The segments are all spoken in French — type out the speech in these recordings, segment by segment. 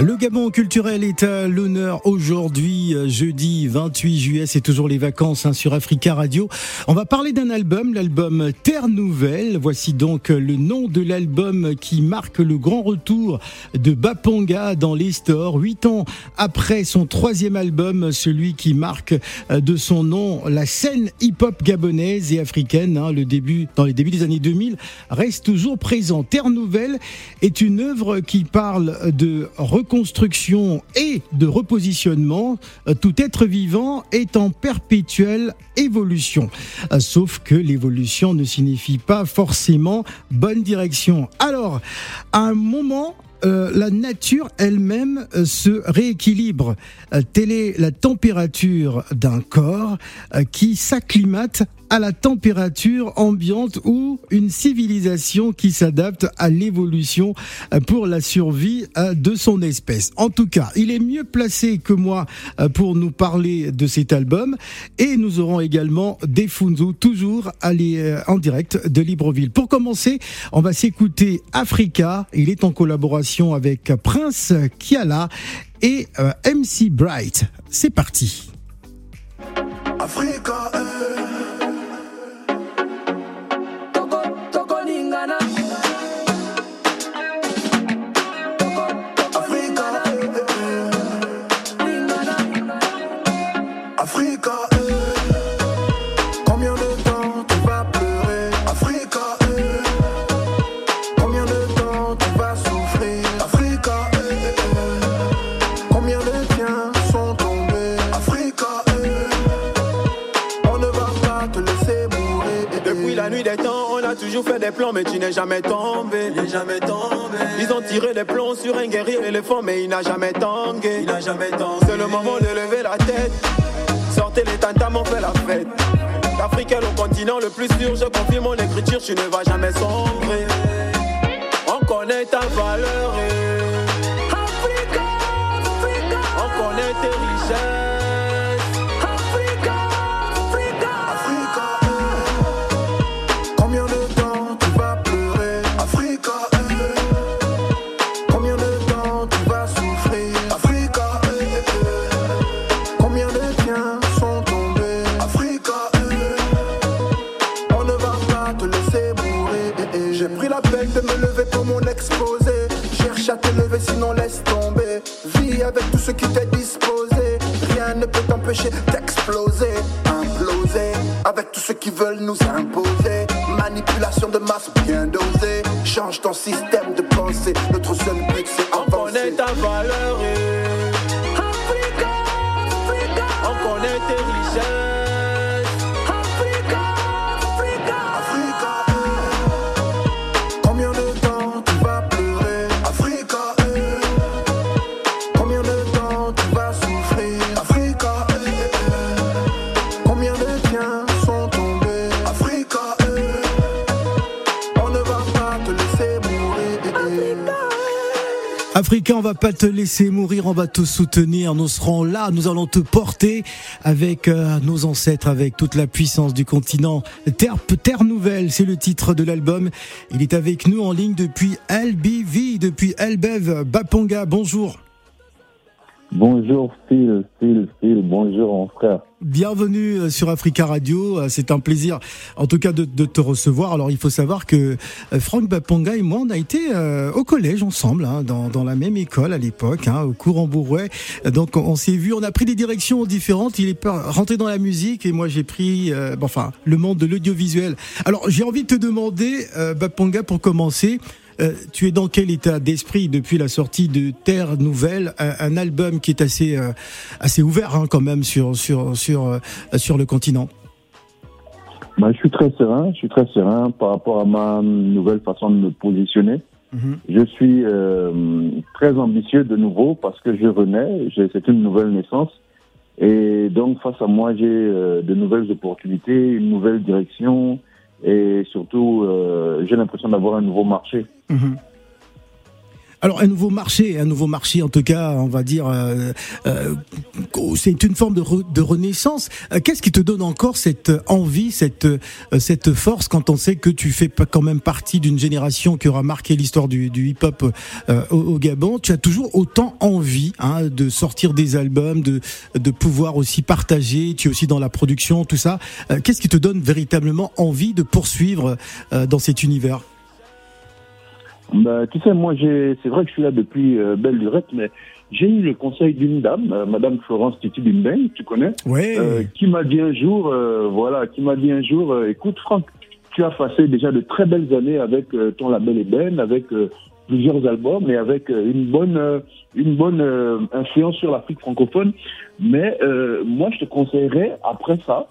Le Gabon culturel est à l'honneur aujourd'hui, euh, jeudi 28 juillet, c'est toujours les vacances hein, sur Africa Radio. On va parler d'un album, l'album Terre Nouvelle. Voici donc le nom de l'album qui marque le grand retour de Baponga dans les stores. Huit ans après son troisième album, celui qui marque euh, de son nom la scène hip-hop gabonaise et africaine, hein, le début, dans les débuts des années 2000, reste toujours présent. Terre Nouvelle est une œuvre qui parle de construction et de repositionnement, euh, tout être vivant est en perpétuelle évolution. Euh, sauf que l'évolution ne signifie pas forcément bonne direction. Alors, à un moment, euh, la nature elle-même se rééquilibre. telle est la température d'un corps qui s'acclimate à la température ambiante ou une civilisation qui s'adapte à l'évolution euh, pour la survie euh, de son espèce. En tout cas, il est mieux placé que moi euh, pour nous parler de cet album et nous aurons également des Funzu toujours en direct de Libreville. Pour commencer, on va s'écouter Africa. Il est en collaboration avec Prince Kiala et MC Bright. C'est parti. Des plombs sur un guerrier éléphant, mais il n'a jamais tangué. Il n'a jamais tangué. C'est le moment de lever la tête. Sortez les tantam, on fait la fête. L'Afrique est le continent le plus sûr. Je confirme mon écriture, tu ne vas jamais sombrer. On connaît ta valeur. Africa, Africa. On connaît tes richesses. Sinon laisse tomber. Vis avec tout ce qui t'est disposé. Rien ne peut t'empêcher d'exploser, imploser. Avec tous ceux qui veulent nous imposer. Manipulation de masse bien dosée. Change ton système de pensée. Notre seul but c'est avancer. On connaît ta valeur. Africa, Africa. On connaît tes Africain, on va pas te laisser mourir, on va te soutenir, nous serons là, nous allons te porter avec euh, nos ancêtres, avec toute la puissance du continent. Terre, Terre Nouvelle, c'est le titre de l'album. Il est avec nous en ligne depuis LBV, depuis Elbev. Baponga, bonjour. Bonjour Phil, Phil, Phil, bonjour mon frère. Bienvenue euh, sur Africa Radio, euh, c'est un plaisir en tout cas de, te recevoir. Alors il faut savoir que euh, Franck Baponga et moi on a été au collège ensemble, hein, dans, la même école à l'époque, hein, au cours en. Donc on, s'est vu, on a pris des directions différentes. Il est rentré dans la musique et moi j'ai pris enfin le monde de l'audiovisuel. Alors j'ai envie de te demander, Baponga, pour commencer, euh, tu es dans quel état d'esprit depuis la sortie de Terre Nouvelle, un, album qui est assez euh, assez ouvert hein, quand même sur sur sur euh, sur le continent? Bah, je suis très serein, je suis très serein par rapport à ma nouvelle façon de me positionner. Mhm. Je suis très ambitieux de nouveau parce que je renais, c'est une nouvelle naissance. Et donc face à moi, j'ai de nouvelles opportunités, une nouvelle direction, et surtout, euh, j'ai l'impression d'avoir un nouveau marché. Mhm. Alors un nouveau marché, un nouveau marché en tout cas, on va dire, euh, euh, c'est une forme de, de renaissance. Euh, Qu'est-ce qui te donne encore cette envie, cette euh, cette force quand on sait que tu fais quand même partie d'une génération qui aura marqué l'histoire du, du hip-hop euh, au, au Gabon? Tu as toujours autant envie hein, de sortir des albums, de de pouvoir aussi partager. Tu es aussi dans la production, tout ça. Euh, Qu'est-ce qui te donne véritablement envie de poursuivre dans cet univers? Bah, tu sais, moi, j'ai, c'est vrai que je suis là depuis euh, belle lurette, mais j'ai eu le conseil d'une dame, euh, Madame Florence Titi Bimbeng, tu connais, euh, qui m'a dit un jour, euh, voilà, qui m'a dit un jour, euh, écoute Franck, tu as passé déjà de très belles années avec euh, ton label Eben, avec euh, plusieurs albums et avec une bonne, une bonne euh, influence sur l'Afrique francophone. Mais euh, moi, je te conseillerais après ça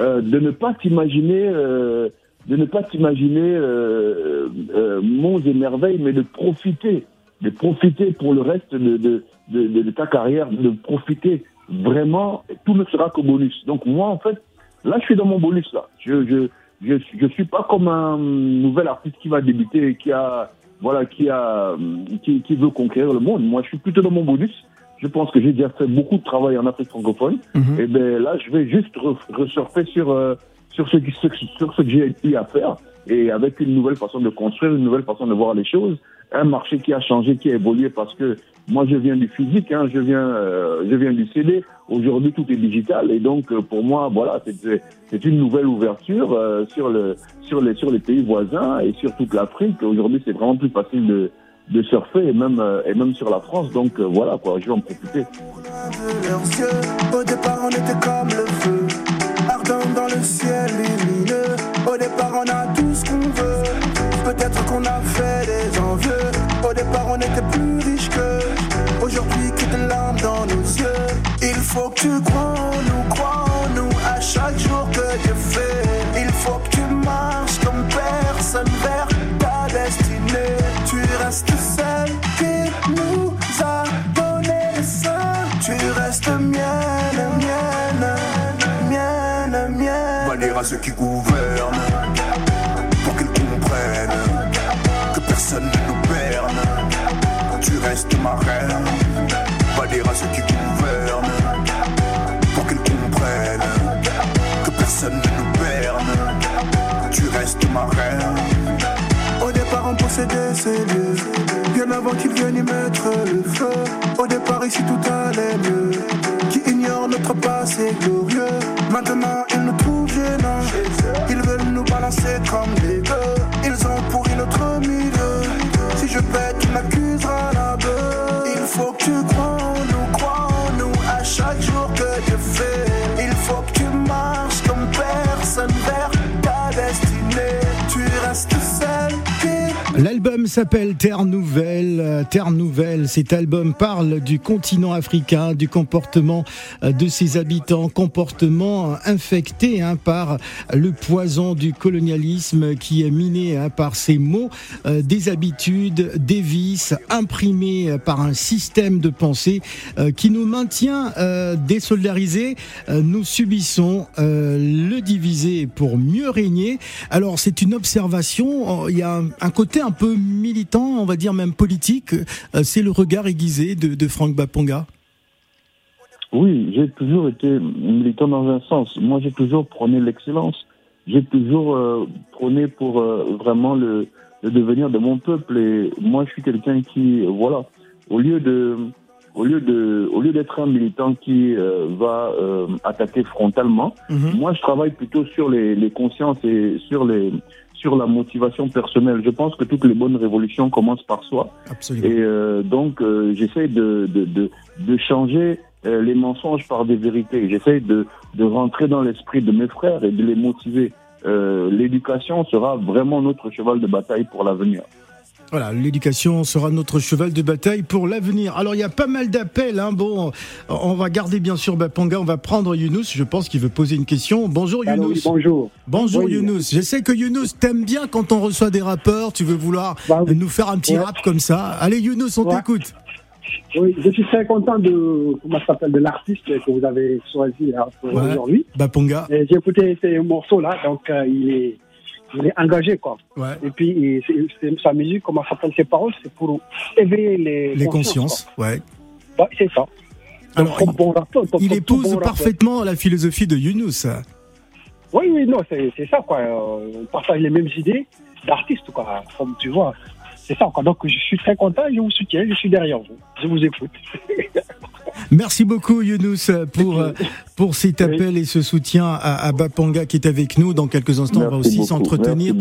euh, de ne pas t'imaginer, euh, de ne pas t'imaginer euh, euh, monts et merveilles, mais de profiter, de profiter pour le reste de, de, de, de- ta carrière, de profiter vraiment. Tout ne sera que bonus. Donc moi, en fait, là, je suis dans mon bonus là. Je, je, je, je suis pas comme un nouvel artiste qui va débuter et qui a, voilà, qui a, qui, qui veut conquérir le monde. Moi, je suis plutôt dans mon bonus. Je pense que j'ai déjà fait beaucoup de travail en Afrique francophone. Mhm. Et ben là, je vais juste re- resurfer sur euh, sur ce sur, ce que j'ai eu à faire et avec une nouvelle façon de construire, une nouvelle façon de voir les choses, un marché qui a changé, qui a évolué parce que moi je viens du physique, hein, je viens euh, je viens du CD. Aujourd'hui tout est digital et donc euh, pour moi voilà c'est une nouvelle ouverture euh, sur le sur les sur les pays voisins et sur toute l'Afrique. Aujourd'hui c'est vraiment plus facile de de surfer et même euh, et même sur la France donc euh, voilà quoi je vais en profiter. On a tout ce qu'on veut. Peut-être qu'on a fait des envieux. Au départ, on était plus riches que. Aujourd'hui, que de larmes dans nos yeux. Il faut que tu crois en nous, crois en nous à chaque jour que Dieu fait. Il faut que tu marches comme personne vers ta destinée. Tu restes celle qui nous a donné. Tu restes mienne, mienne, mienne, mienne. Va dire à ceux qui gouvernent personne ne nous. Tu restes ma reine. Va dire à ceux qui gouvernent pour qu'ils comprennent que personne ne nous berne. Tu restes ma reine. Au départ, on possédait ces lieux. Bien avant qu'ils viennent y mettre le feu. Au départ, ici tout allait mieux. Qui ignore notre passé glorieux. Maintenant, ils nous trouvent gênants. Ils veulent nous balancer comme des gueux. Ils ont pourri notre milieu. Si je pète, tu m'accuseras la. Il faut que tu crois en nous, crois en nous à chaque jour que Dieu fait. Il faut que tu marches comme personne vers ta destinée. Tu restes qui L'album s'appelle Terre Nouvelle. Euh, Terre Nouvelle, cet album parle du continent africain, du comportement euh, de ses habitants, comportement euh, infecté hein, par le poison du colonialisme qui est miné hein, par ces mots, des habitudes, des vices, imprimés par un système de pensée qui nous maintient désolidarisés. Nous subissons le diviser pour mieux régner. Alors c'est une observation, euh, il y a un côté un peu militant, on va dire même politique, euh, c'est le regard aiguisé de, de Franck Baponga. Oui, j'ai toujours été militant dans un sens. Moi, j'ai toujours prôné l'excellence. J'ai toujours euh, prôné pour euh, vraiment le, le devenir de mon peuple. Et moi, je suis quelqu'un qui, voilà, au lieu de, au lieu de, au lieu d'être un militant qui euh, va attaquer frontalement, Mhm. moi, je travaille plutôt sur les, les consciences et sur les, sur la motivation personnelle. Je pense que toutes les bonnes révolutions commencent par soi. Absolument. Et euh, donc, euh, j'essaie de, de, de, de changer euh, les mensonges par des vérités. J'essaie de, de rentrer dans l'esprit de mes frères et de les motiver. Euh, L'éducation sera vraiment notre cheval de bataille pour l'avenir. Voilà, l'éducation sera notre cheval de bataille pour l'avenir. Alors il y a pas mal d'appels. Hein. Bon, on va garder bien sûr Baponga. On va prendre Younous. Je pense qu'il veut poser une question. Bonjour Allô, oui, Younous. bonjour. Bonjour Oui. Younous. Je sais que Younous t'aime bien quand on reçoit des rappeurs. Tu veux vouloir Bah oui. nous faire un petit Ouais. rap comme ça. Allez Younous, on Ouais. t'écoute. Oui, je suis très content de comment ça s'appelle de l'artiste que vous avez choisi Ouais. aujourd'hui. Baponga. J'ai écouté ces morceaux là, donc euh, il est il est engagé, quoi. Ouais. Et puis, il- sa musique, comment s'appelle ses paroles, c'est pour éveiller les, Les consciences, ouais. Ouais, c'est ça. Alors, bon Il épouse bon parfaitement la philosophie de Younous. Oui, oui, non, c'est c'est ça, quoi. Euh, On partage les mêmes idées d'artistes, quoi. Comme tu vois. C'est ça, quoi. Donc, je suis très content, je vous soutiens, je suis derrière vous. Je vous écoute. Merci beaucoup Younous pour, euh, pour cet appel et ce soutien à, à Bapanga qui est avec nous. Dans quelques instants, on va aussi s'entretenir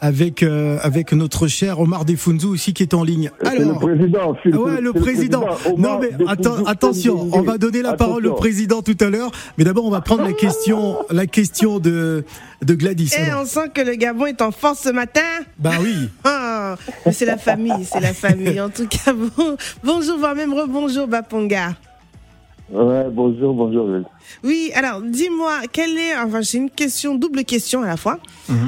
avec, euh, avec notre cher Omar Defunzu aussi qui est en ligne. C'est le Alors, président. Ah ouais, le président. Non, mais attends, attention, on va donner la parole au président tout à l'heure. Mais d'abord, on va prendre la question, la question de, de Gladys. Et Alors, on sent que le Gabon est en force ce matin. bah oui. Ah, c'est la famille, c'est la famille. En tout cas, bon, bonjour, voire même rebonjour, Baponga. Ouais, bonjour, bonjour. Oui, alors dis-moi, quelle est, enfin j'ai une question, double question à la fois,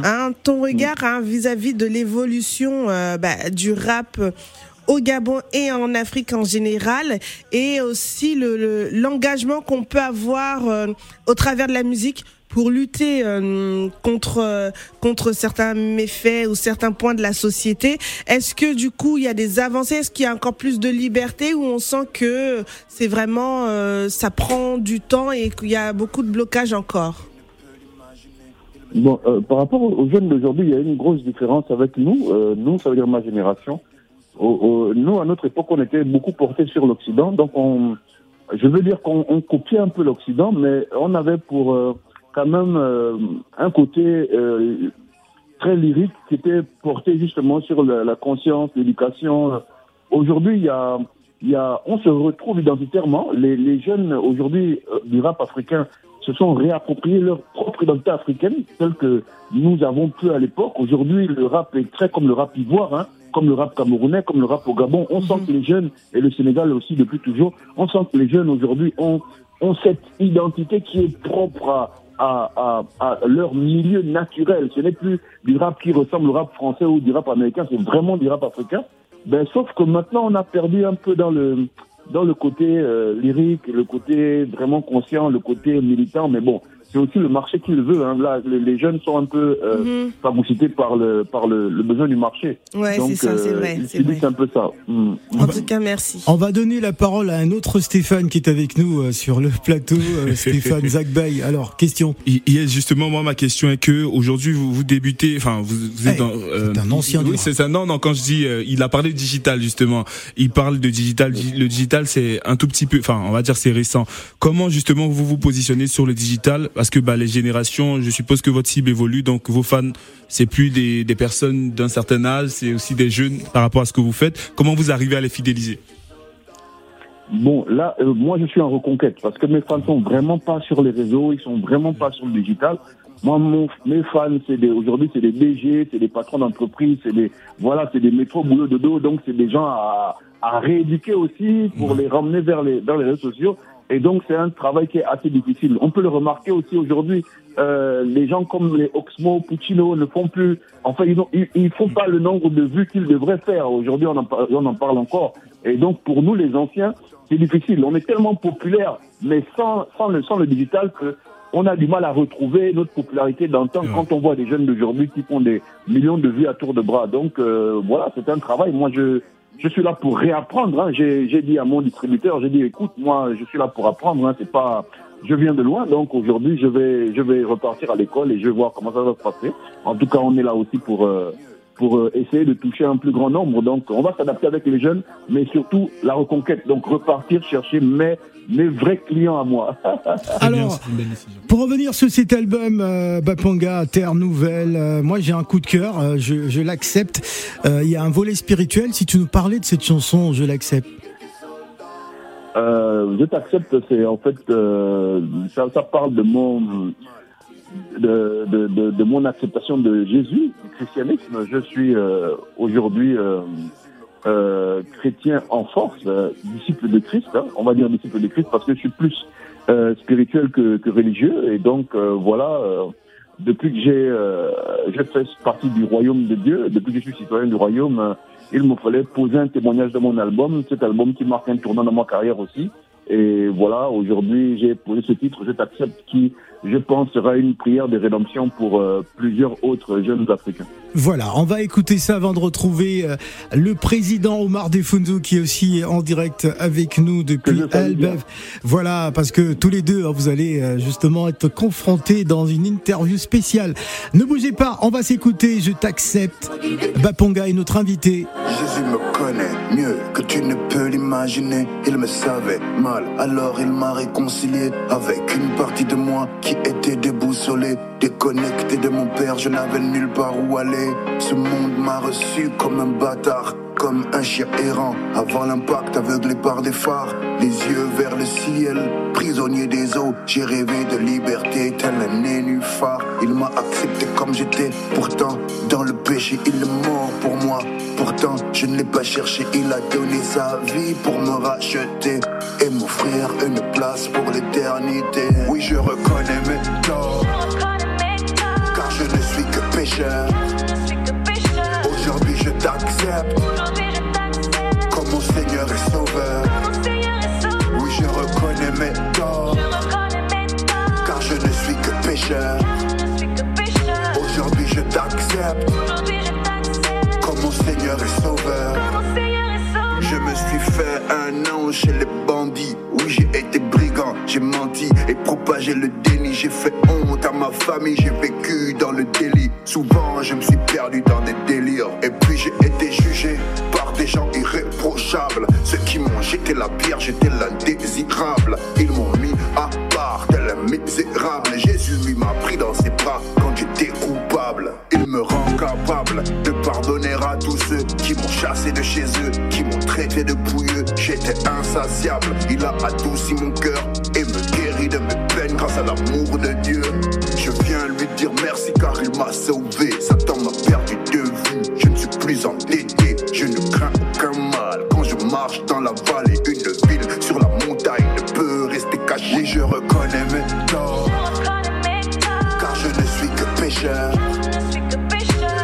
hein, ton regard hein, vis-à-vis de l'évolution euh, bah, du rap au Gabon et en Afrique en général, et aussi le- le- l'engagement qu'on peut avoir euh, au travers de la musique pour lutter euh, contre euh, contre certains méfaits ou certains points de la société. Est-ce que du coup il y a des avancées? Est-ce qu'il y a encore plus de liberté ou on sent que c'est vraiment euh, ça prend du temps et qu'il y a beaucoup de blocages encore? Bon, par rapport aux jeunes d'aujourd'hui, il y a une grosse différence avec nous. Nous, ça veut dire ma génération. Nous, à notre époque, on était beaucoup portés sur l'Occident. Donc, on, je veux dire qu'on on copiait un peu l'Occident, mais on avait pour quand même euh, un côté euh, très lyrique qui était porté justement sur la, la conscience, l'éducation. Aujourd'hui, il y a, il y a, on se retrouve identitairement. Les, les jeunes aujourd'hui euh, du rap africain se sont réappropriés leur propre identité africaine, telle que nous avons pu à l'époque. Aujourd'hui, le rap est très comme le rap ivoire, hein, comme le rap camerounais, comme le rap au Gabon. On sent que les jeunes, et le Sénégal aussi depuis toujours, on sent que les jeunes aujourd'hui ont, ont cette identité qui est propre à, à, à, à leur milieu naturel. Ce n'est plus du rap qui ressemble au rap français ou du rap américain, c'est vraiment du rap africain. Ben, sauf que maintenant, on a perdu un peu dans le, dans le côté euh, lyrique, le côté vraiment conscient, le côté militant. Mais bon, c'est aussi le marché qui le veut. Hein. Là, les, les jeunes sont un peu euh, phagocytés par le, par le, le besoin du marché. Ouais, Donc, c'est ça, c'est euh, vrai, c'est un peu ça. Mm. En tout cas, merci. On va donner la parole à un autre Stéphane qui est avec nous euh, sur le plateau, euh, Stéphane Zagbay. Alors, question. Y- Yes, justement, moi, ma question est que aujourd'hui, vous, vous débutez, enfin, vous, vous êtes Hey, dans. euh, c'est un ancien Oui, c'est ça. Non, non. Quand je dis, euh, il a parlé de digital justement. Il parle de digital. Di- Le digital, c'est un tout petit peu, enfin, on va dire, c'est récent. Comment justement vous vous positionnez sur le digital? Parce que bah, les générations, je suppose que votre cible évolue, donc vos fans, c'est plus des, des personnes d'un certain âge, c'est aussi des jeunes par rapport à ce que vous faites. Comment vous arrivez à les fidéliser? Bon, là, euh, moi, je suis en reconquête parce que mes fans sont vraiment pas sur les réseaux, ils sont vraiment pas sur le digital. Moi, mon, mes fans, c'est des, aujourd'hui, c'est des DG, c'est des patrons d'entreprise, c'est des, voilà, c'est des métros boulot de dos, donc c'est des gens à, à rééduquer aussi pour les ramener vers les, vers les réseaux sociaux. Et donc, c'est un travail qui est assez difficile. On peut le remarquer aussi aujourd'hui. Euh, les gens comme les Oxmo, Puccino ne font plus. Enfin, ils, ont, ils, ils font pas le nombre de vues qu'ils devraient faire. Aujourd'hui, on on en parle encore. Et donc, pour nous, les anciens, c'est difficile. On est tellement populaire, mais sans, sans, le, sans le digital, que on a du mal à retrouver notre popularité d'antan quand on voit des jeunes d'aujourd'hui qui font des millions de vues à tour de bras. Donc, euh, voilà, c'est un travail. Moi, je, je suis là pour réapprendre. Hein. J'ai dit à mon distributeur, j'ai dit, écoute, moi, je suis là pour apprendre. Hein. C'est pas, je viens de loin, donc aujourd'hui, je vais, je vais repartir à l'école et je vais voir comment ça va se passer. En tout cas, on est là aussi pour, euh, pour euh, essayer de toucher un plus grand nombre. Donc, on va s'adapter avec les jeunes, mais surtout la reconquête. Donc, repartir chercher mes, mes vrais clients à moi. Alors, pour revenir sur cet album euh, Bapanga, Terre Nouvelle, euh, moi j'ai un coup de cœur, euh, je, je l'accepte. Euh, Il y a un volet spirituel. Si tu nous parlais de cette chanson, je l'accepte. Euh, je t'accepte, c'est en fait, euh, ça, ça parle de mon, de, de, de, de mon acceptation de Jésus, du christianisme. Je suis euh, aujourd'hui euh, euh, chrétien en force, euh, disciple de Christ. hein. on va dire disciple de Christ parce que je suis plus euh, spirituel que, que religieux. Et donc euh, voilà, depuis que j'ai, je fais partie du royaume de Dieu, depuis que je suis citoyen du royaume, il me fallait poser un témoignage de mon album, cet album qui marque un tournant dans ma carrière aussi. Et voilà, aujourd'hui, j'ai posé ce titre, Je t'accepte, qui, je pense, sera une prière de rédemption pour euh, plusieurs autres jeunes Africains. Voilà, on va écouter ça avant de retrouver euh, le président Omar Defundu qui est aussi en direct avec nous depuis Albev. Voilà, parce que tous les deux, hein, vous allez euh, justement être confrontés dans une interview spéciale. Ne bougez pas, on va s'écouter, je t'accepte. Baponga est notre invité. Jésus me connaît mieux que tu ne peux l'imaginer. Il me savait mal, alors il m'a réconcilié avec une partie de moi qui était déboussolée. Déconnecté de mon père, je n'avais nulle part où aller. Ce monde m'a reçu comme un bâtard, comme un chien errant. Avant l'impact, aveuglé par des phares, les yeux vers le ciel, prisonnier des eaux. J'ai rêvé de liberté, tel un nénuphar. Il m'a accepté comme j'étais, pourtant, dans le péché, il est mort pour moi. Pourtant, je ne l'ai pas cherché, il a donné sa vie pour me racheter et m'offrir une place pour l'éternité. Oui, je reconnais mes torts, car je ne suis que pécheur. Je t'accepte comme mon Seigneur et Sauveur. Oui, je reconnais mes torts, car je ne suis que pécheur. Aujourd'hui, je t'accepte comme mon Seigneur et Sauveur. Je me suis fait un ange chez les bandits. Oui, j'ai été brigand, j'ai menti et propagé le déni. J'ai fait honte à ma famille, j'ai vécu dans le délit. Souvent, je me suis perdu dans des délires. Et puis, j'ai été jugé par des gens irréprochables. Ceux qui m'ont jeté la pierre, j'étais l'indésirable. Ils m'ont mis à part, tel un misérable. Jésus, lui, m'a pris dans ses bras quand j'étais coupable. Il me rend capable de pardonner à tous ceux qui m'ont chassé de chez eux, qui m'ont traité de pouilleux. J'étais insatiable, il a adouci mon cœur et me guérit de mes peines grâce à l'amour de Dieu. M'a sauvé. Satan m'a perdu de vue, je ne suis plus endetté, je ne crains aucun mal. Quand je marche dans la vallée, une ville sur la montagne ne peut rester cachée. Oui, je reconnais mes torts, car je ne suis que pécheur.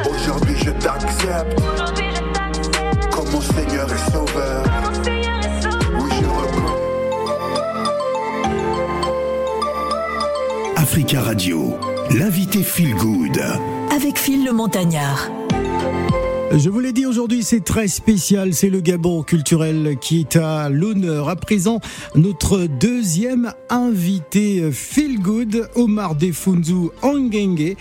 Aujourd'hui, je t'accepte comme mon Seigneur et Sauveur. Oui, je reconnais. Africa Radio, l'invité Good. Avec Phil le Montagnard. Aujourd'hui, c'est très spécial. C'est le Gabon culturel qui est à l'honneur. À présent, notre deuxième invité Feel Good, Omar Defunzu Angenge,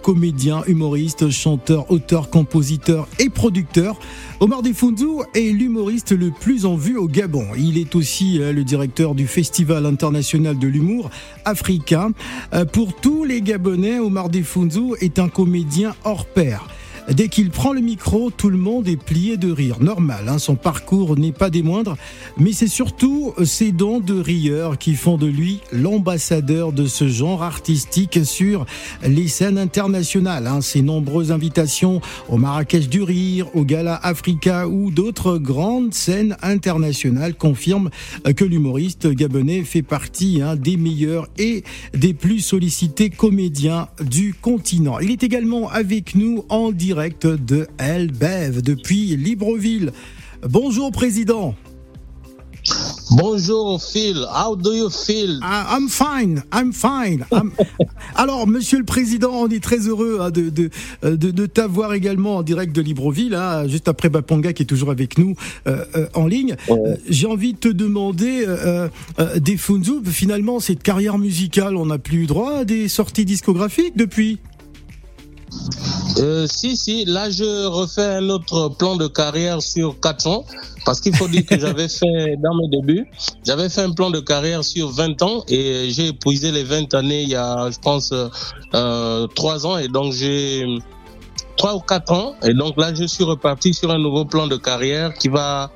comédien, humoriste, chanteur, auteur, compositeur et producteur. Omar Defunzu est l'humoriste le plus en vue au Gabon. Il est aussi euh, le directeur du Festival international de l'humour africain. Euh, Pour tous les Gabonais, Omar Defunzu est un comédien hors pair. Dès qu'il prend le micro, tout le monde est plié de rire. Normal, hein, son parcours n'est pas des moindres, mais c'est surtout ses dons de rieur qui font de lui l'ambassadeur de ce genre artistique sur les scènes internationales. hein. Ses nombreuses invitations au Marrakech du Rire, au Gala Africa ou d'autres grandes scènes internationales confirment que l'humoriste gabonais fait partie hein, des meilleurs et des plus sollicités comédiens du continent. Il est également avec nous en direct de Elbev depuis Libreville. Bonjour président. Bonjour Phil, how do you feel? Ah, I'm fine, I'm fine. I'm- Alors, Monsieur le Président, on est très heureux hein, de, de, de, de t'avoir également en direct de Libreville, hein, juste après Bapanga qui est toujours avec nous euh, euh, en ligne. Euh, J'ai envie de te demander, euh, euh, des Funzu, finalement, cette carrière musicale, on n'a plus eu droit à des sorties discographiques depuis? Euh, si, si, là je refais un autre plan de carrière sur 4 ans, parce qu'il faut dire que j'avais fait, dans mes débuts, j'avais fait un plan de carrière sur 20 ans et j'ai épuisé les 20 années il y a, je pense, euh, 3 ans et donc j'ai 3 ou 4 ans et donc là je suis reparti sur un nouveau plan de carrière qui va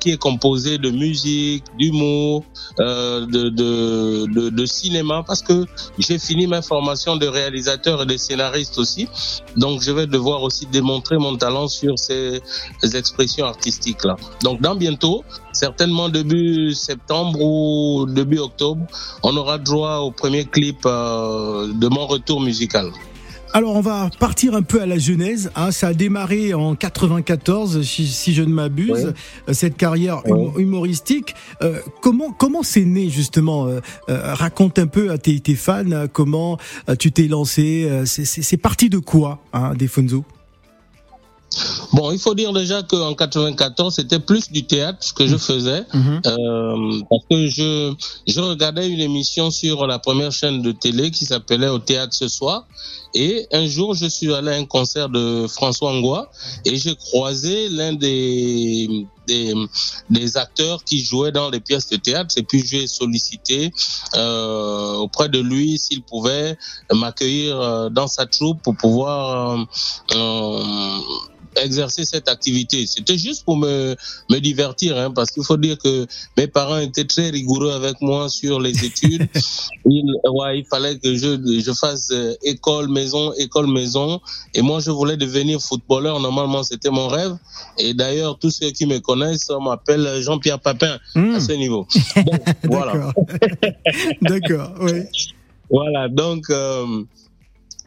qui est composé de musique, d'humour, euh, de, de, de, de cinéma, parce que j'ai fini ma formation de réalisateur et de scénariste aussi. Donc, je vais devoir aussi démontrer mon talent sur ces, expressions artistiques-là. Donc, dans bientôt, certainement début septembre ou début octobre, on aura droit au premier clip euh, de mon retour musical. Alors on va partir un peu à la genèse. Hein. Ça a démarré en 94, si, si je ne m'abuse, euh, cette carrière hum- humoristique. Euh, comment comment c'est né justement euh, euh, Raconte un peu à tes, tes fans euh, comment tu t'es lancé. c'est parti de quoi, hein, Defonso? Bon, il faut dire déjà qu'en 94, c'était plus du théâtre que je faisais, euh, parce que je, je regardais une émission sur la première chaîne de télé qui s'appelait Au théâtre ce soir, et un jour, je suis allé à un concert de François Angois, et j'ai croisé l'un des, des, des acteurs qui jouaient dans les pièces de théâtre, et puis j'ai sollicité euh, auprès de lui s'il pouvait m'accueillir euh, dans sa troupe pour pouvoir euh, exercer cette activité. C'était juste pour me, me divertir, hein, parce qu'il faut dire que mes parents étaient très rigoureux avec moi sur les études. il, ouais, il fallait que je, je fasse euh, école, maison, école, maison. Et moi, je voulais devenir footballeur. Normalement, c'était mon rêve. Et d'ailleurs, tous ceux qui me connaissent m'appellent Jean-Pierre Papin à ce niveau. Donc, voilà. D'accord, oui. Voilà, donc, euh,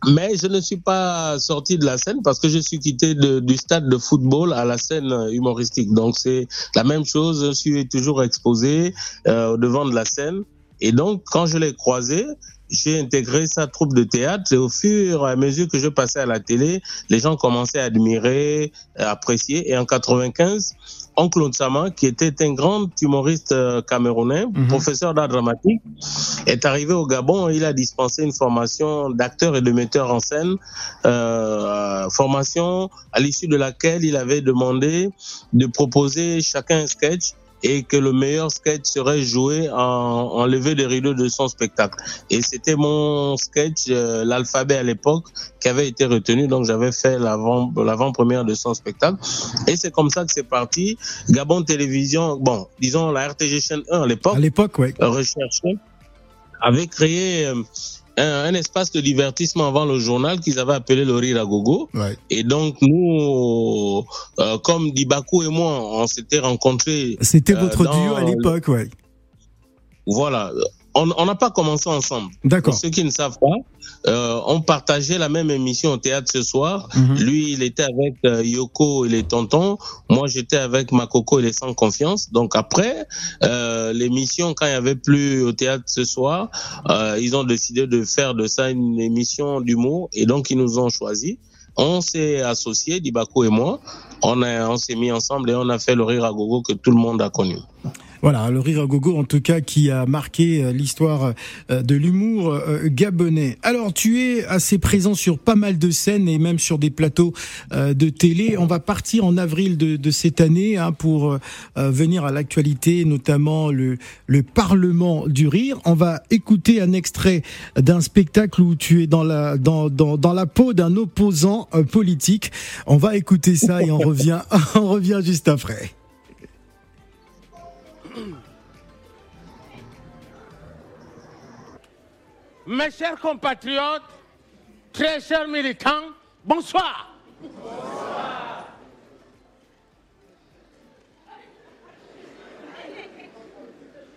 mais je ne suis pas sorti de la scène parce que je suis quitté du stade de football à la scène humoristique. Donc, c'est la même chose, je suis toujours exposé euh, au devant de la scène. Et donc, quand je l'ai croisé, j'ai intégré sa troupe de théâtre et au fur et à mesure que je passais à la télé, les gens commençaient à admirer, à apprécier. Et en 95, Oncle Onsama, qui était un grand humoriste euh, camerounais, professeur d'art dramatique, est arrivé au Gabon. Il a dispensé une formation d'acteur et de metteur en scène, euh, formation à l'issue de laquelle il avait demandé de proposer chacun un sketch et que le meilleur sketch serait joué en, en levé de rideau de son spectacle. Et c'était mon sketch, euh, l'alphabet à l'époque, qui avait été retenu. Donc j'avais fait l'avant, l'avant-première de son spectacle. Et c'est comme ça que c'est parti. Gabon Télévision, bon, disons la RTG chaîne 1 à l'époque. À l'époque, ouais. Recherché avait créé euh, un, un espace de divertissement avant le journal qu'ils avaient appelé le Rire à Gogo. Et donc nous, euh, comme Dibakou et moi, on s'était rencontrés. C'était euh, votre dans duo à l'époque, ouais. Voilà. On n'a pas commencé ensemble. D'accord. Pour ceux qui ne savent pas, euh, on partageait la même émission au théâtre ce soir. Mhm. Lui, il était avec euh, Yoko et les tontons. Moi, j'étais avec Makoko et les sans confiance. Donc après, euh, l'émission, quand il y avait plus au théâtre ce soir, ils ont décidé de faire de ça une émission d'humour. Et donc, ils nous ont choisis. On s'est associés, Dibako et moi. On, a- on s'est mis ensemble et on a fait le rire à gogo que tout le monde a connu. Voilà, le rire à gogo en tout cas qui a marqué euh, l'histoire euh, de l'humour euh, gabonais. Alors tu es assez présent sur pas mal de scènes et même sur des plateaux de télé. On va partir en avril de, de cette année hein, pour venir à l'actualité, notamment le, le Parlement du rire. On va écouter un extrait d'un spectacle où tu es dans la dans dans, dans la peau d'un opposant politique. On va écouter ça et on revient on revient juste après. Mes chers compatriotes, très chers militants, bonsoir.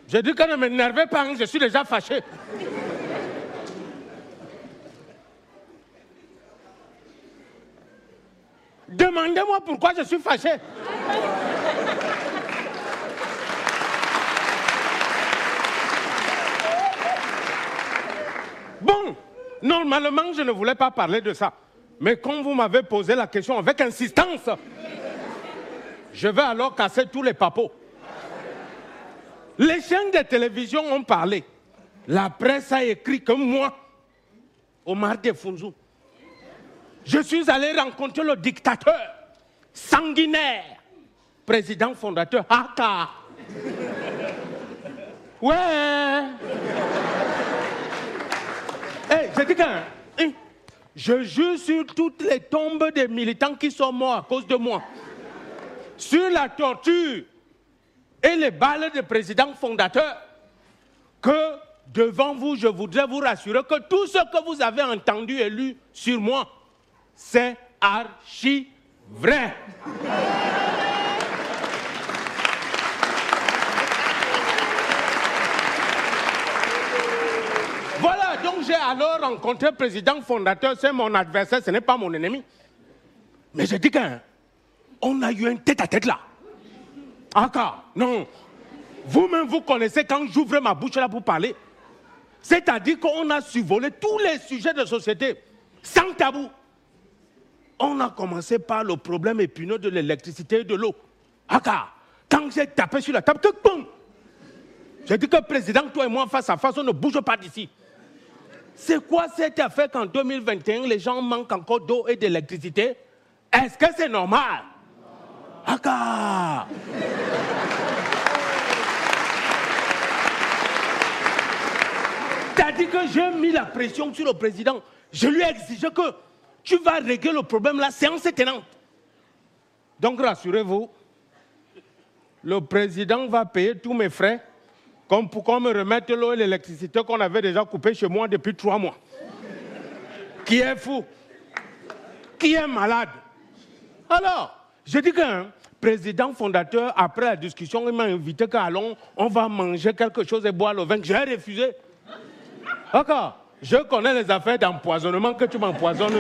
J'ai dit que ne m'énervez pas, hein, je suis déjà fâché. Demandez-moi pourquoi je suis fâché. Bon, normalement, je ne voulais pas parler de ça. Mais quand vous m'avez posé la question avec insistance, je vais alors casser tous les papos. Les chaînes de télévision ont parlé. La presse a écrit que moi, Omar Defunzou, je suis allé rencontrer le dictateur sanguinaire, président fondateur Haka. Ouais. Hey, dis que, hein, je jure sur toutes les tombes des militants qui sont morts à cause de moi. Sur la torture et les balles de président fondateur, que devant vous, je voudrais vous rassurer que tout ce que vous avez entendu et lu sur moi, c'est archi vrai. Voilà, donc j'ai alors rencontré le président fondateur, c'est mon adversaire, ce n'est pas mon ennemi. Mais j'ai dit qu'on a eu un tête-à-tête là. Encore, non. Vous-même, vous connaissez quand j'ouvre ma bouche là pour parler. C'est-à-dire qu'on a survolé tous les sujets de société, sans tabou. On a commencé par le problème épineux de l'électricité et de l'eau. Aka, quand j'ai tapé sur la table, que J'ai dit que président, toi et moi, face à face, on ne bouge pas d'ici. C'est quoi cette affaire qu'en 2021, les gens manquent encore d'eau et d'électricité? Est-ce que c'est normal? Aka T'as dit que j'ai mis la pression sur le président. Je lui ai exigé que tu vas régler le problème la séance est tenante. Donc rassurez-vous, le président va payer tous mes frais comme pour qu'on me remette l'eau et l'électricité qu'on avait déjà coupé chez moi depuis trois mois. Qui est fou? Qui est malade? Alors, je dis qu'un président fondateur, après la discussion, il m'a invité qu'allons, on va manger quelque chose et boire le vin. J'ai refusé. D'accord. Je connais les affaires d'empoisonnement que tu m'empoisonnes.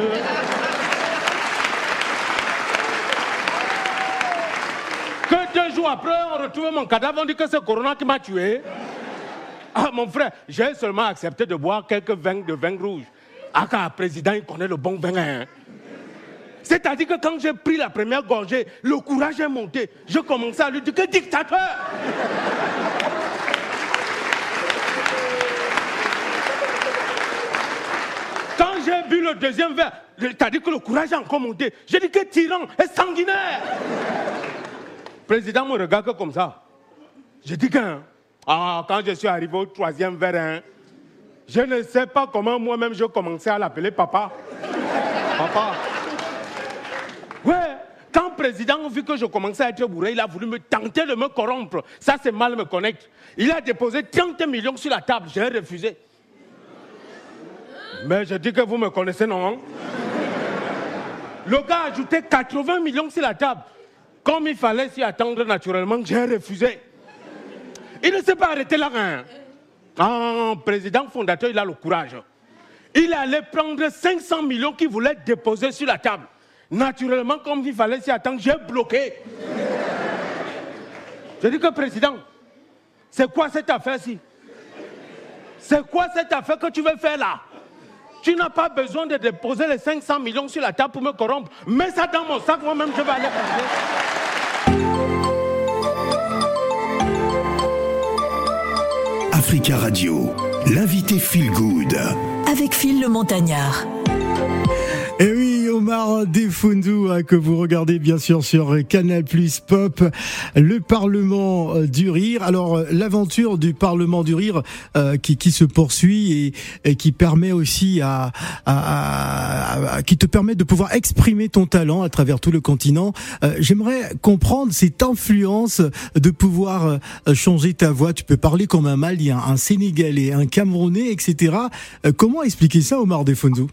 Que deux jours après, on retrouve mon cadavre, on dit que c'est Corona qui m'a tué. Ah, mon frère, j'ai seulement accepté de boire quelques vins de vin rouge. Ah, car président, il connaît le bon vin. hein. C'est-à-dire que quand j'ai pris la première gorgée, le courage est monté. Je commençais à lui dire que dictateur Quand j'ai bu le deuxième verre, c'est-à-dire que le courage a encore monté. J'ai dit que tyran et sanguinaire. Président me regarde comme ça. Dit que, hein, ah, quand je suis arrivé au troisième verre, je ne sais pas comment moi-même je commençais à l'appeler papa. Papa. Ouais, quand le président vu que je commençais à être bourré, il a voulu me tenter de me corrompre. Ça, c'est mal me connaître. Il a déposé 30 millions sur la table. J'ai refusé. Mais je dis que vous me connaissez, non hein? Le gars a ajouté 80 millions sur la table. Comme il fallait s'y attendre naturellement, j'ai refusé. Il ne s'est pas arrêté là. Hein? Ah, président fondateur, il a le courage. Il allait prendre 500 millions qu'il voulait déposer sur la table. Naturellement, comme il fallait s'y attendre, j'ai bloqué. Je dis que président, c'est quoi cette affaire-ci? C'est quoi cette affaire que tu veux faire là? Tu n'as pas besoin de déposer les 500 millions sur la table pour me corrompre. Mets ça dans mon sac, moi-même je vais aller prendre. Africa Radio, l'invité Feel Good. Avec Phil le Montagnard. Omar Defundou, hein, que vous regardez bien sûr sur Canal Plus Pop, le Parlement euh, du Rire. Alors, euh, l'aventure du Parlement du Rire euh, qui, se poursuit et, et qui permet aussi à, qui te permet de pouvoir exprimer ton talent à travers tout le continent. J'aimerais comprendre cette influence de pouvoir changer ta voix. Tu peux parler comme un Malien, un Sénégalais, un Camerounais, etc. Comment expliquer ça, Omar Defundou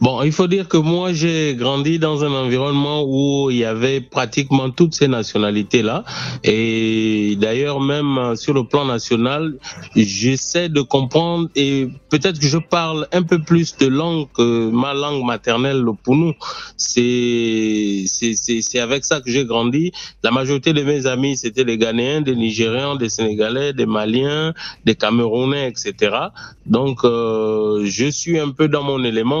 Bon, il faut dire que moi, j'ai grandi dans un environnement où il y avait pratiquement toutes ces nationalités-là. Et d'ailleurs, même euh, sur le plan national, j'essaie de comprendre et peut-être que je parle un peu plus de langue que ma langue maternelle, le Pounou. C'est, avec ça que j'ai grandi. La majorité de mes amis, c'était des Ghanéens, des Nigérians, des Sénégalais, des Maliens, des Camerounais, etc. Donc, euh, je suis un peu dans mon élément.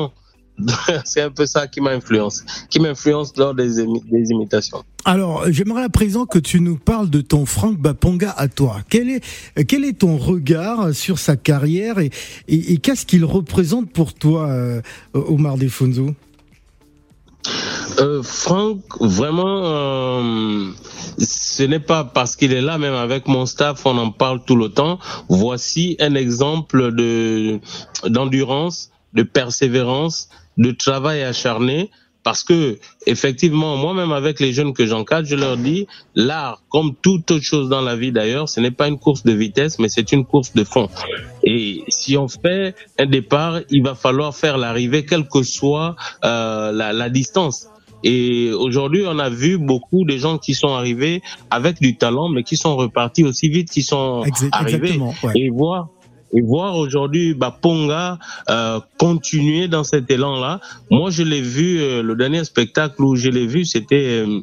C'est un peu ça qui m'a influencé, qui m'influence lors des, des imitations. Alors, j'aimerais à présent que tu nous parles de ton Franck Baponga à toi. Quel est, quel est ton regard sur sa carrière et, et, et qu'est-ce qu'il représente pour toi, euh, Omar Defonso? Euh, Franck, vraiment, euh, ce n'est pas parce qu'il est là, même avec mon staff, on en parle tout le temps. Voici un exemple de d'endurance, de persévérance, de travail acharné. Parce que effectivement, moi-même avec les jeunes que j'encadre, je leur dis, l'art, comme toute autre chose dans la vie d'ailleurs, ce n'est pas une course de vitesse, mais c'est une course de fond. Et si on fait un départ, il va falloir faire l'arrivée, quelle que soit euh, la, la distance. Et aujourd'hui, on a vu beaucoup de gens qui sont arrivés avec du talent, mais qui sont repartis aussi vite qu'ils sont arrivés. ouais. Et voir et voir aujourd'hui Baponga euh, continuer dans cet élan-là. Moi, je l'ai vu, euh, le dernier spectacle où je l'ai vu, c'était euh,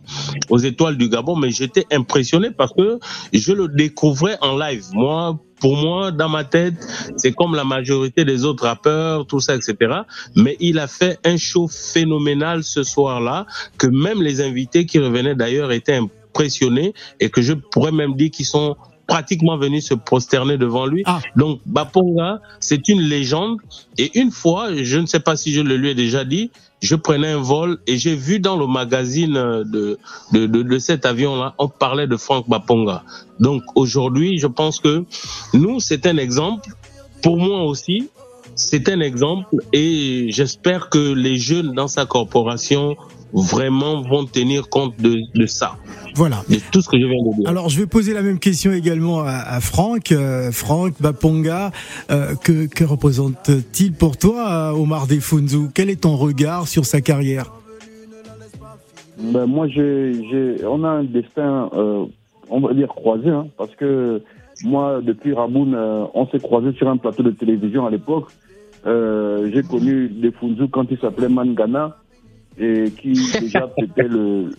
aux Étoiles du Gabon, mais j'étais impressionné parce que je le découvrais en live. Moi, pour moi, dans ma tête, c'est comme la majorité des autres rappeurs, tout ça, etc. Mais il a fait un show phénoménal ce soir-là, que même les invités qui revenaient d'ailleurs étaient impressionnés et que je pourrais même dire qu'ils sont pratiquement venus se prosterner devant lui. Donc Baponga, c'est une légende. Et une fois, je ne sais pas si je le lui ai déjà dit, je prenais un vol et j'ai vu dans le magazine de, de, de, de cet avion-là, on parlait de Franck Baponga. Donc aujourd'hui, je pense que nous, c'est un exemple. Pour moi aussi, c'est un exemple et j'espère que les jeunes dans sa corporation vraiment vont tenir compte de, de ça. Voilà. De tout ce que je viens de dire. Alors, je vais poser la même question également à, à Franck. Euh, Franck Baponga, euh, que, que représente-t-il pour toi, euh, Omar Defunzu? Quel est ton regard sur sa carrière? Ben, moi, j'ai, j'ai, on a un destin, euh, on va dire croisé, hein, parce que moi, depuis Raboun, euh, on s'est croisé sur un plateau de télévision à l'époque. Euh, j'ai connu Defunzu quand il s'appelait Mangana et qui déjà pétait le,